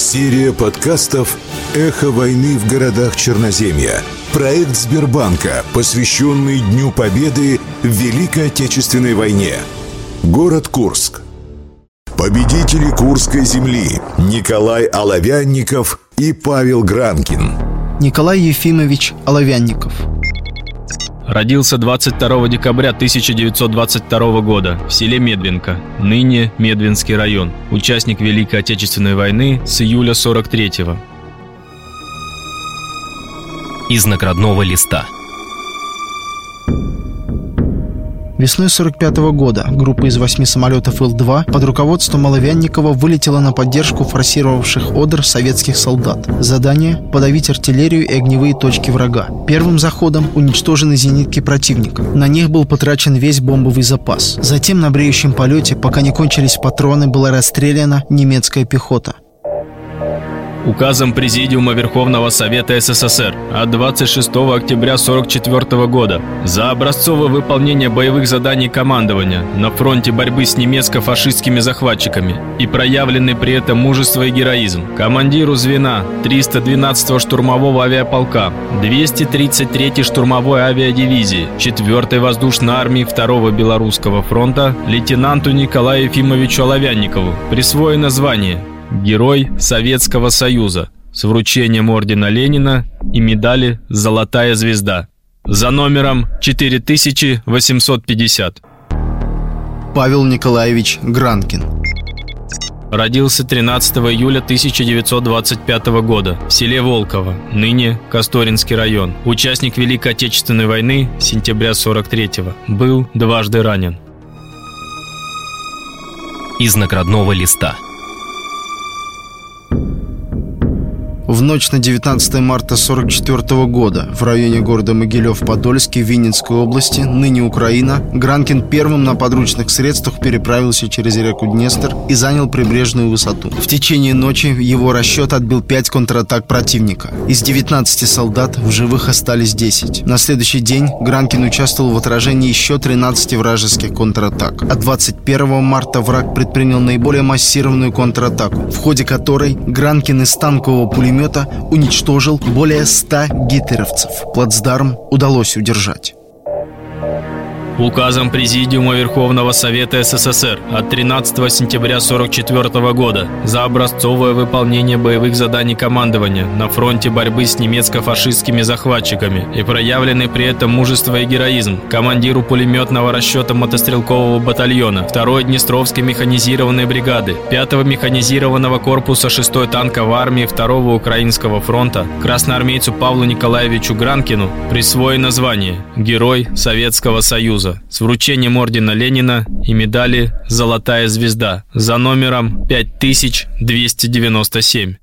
Серия подкастов «Эхо войны в городах Черноземья». Проект Сбербанка, посвященный Дню Победы в Великой Отечественной войне. Город Курск. Победители Курской земли Николай Оловянников и Павел Гранкин. Николай Ефимович Оловянников – Родился 22 декабря 1922 года в селе Медвинка, ныне Медвинский район. Участник Великой Отечественной войны с июля 43-го. Из наградного листа – Весной 45 -го года группа из восьми самолетов Ил-2 под руководством Маловянникова вылетела на поддержку форсировавших Одер советских солдат. Задание – подавить артиллерию и огневые точки врага. Первым заходом уничтожены зенитки противника. На них был потрачен весь бомбовый запас. Затем на бреющем полете, пока не кончились патроны, была расстреляна немецкая пехота. Указом Президиума Верховного Совета СССР от 26 октября 1944 года за образцовое выполнение боевых заданий командования на фронте борьбы с немецко-фашистскими захватчиками и проявленный при этом мужество и героизм командиру звена 312-го штурмового авиаполка 233-й штурмовой авиадивизии 4-й воздушной армии 2-го Белорусского фронта лейтенанту Николаю Ефимовичу Оловянникову присвоено звание Герой Советского Союза с вручением ордена Ленина и медали «Золотая звезда» за номером 4850. Павел Николаевич Гранкин Родился 13 июля 1925 года в селе Волково, ныне Касторинский район. Участник Великой Отечественной войны сентября 43-го. Был дважды ранен. Из наградного листа – В ночь на 19 марта 1944 года в районе города Могилев-Подольский Винницкой области, ныне Украина, Гранкин первым на подручных средствах переправился через реку Днестр и занял прибрежную высоту. В течение ночи его расчет отбил 5 контратак противника. Из 19 солдат в живых остались 10. На следующий день Гранкин участвовал в отражении еще 13 вражеских контратак. А 21 марта враг предпринял наиболее массированную контратаку, в ходе которой Гранкин из танкового пулемета пулемета уничтожил более 100 гитлеровцев. Плацдарм удалось удержать. Указом Президиума Верховного Совета СССР от 13 сентября 1944 года за образцовое выполнение боевых заданий командования на фронте борьбы с немецко-фашистскими захватчиками и проявленный при этом мужество и героизм командиру пулеметного расчета мотострелкового батальона 2-й Днестровской механизированной бригады 5-го механизированного корпуса 6-й танковой армии 2-го Украинского фронта красноармейцу Павлу Николаевичу Гранкину присвоено звание Герой Советского Союза Союза с вручением ордена Ленина и медали «Золотая звезда» за номером 5297.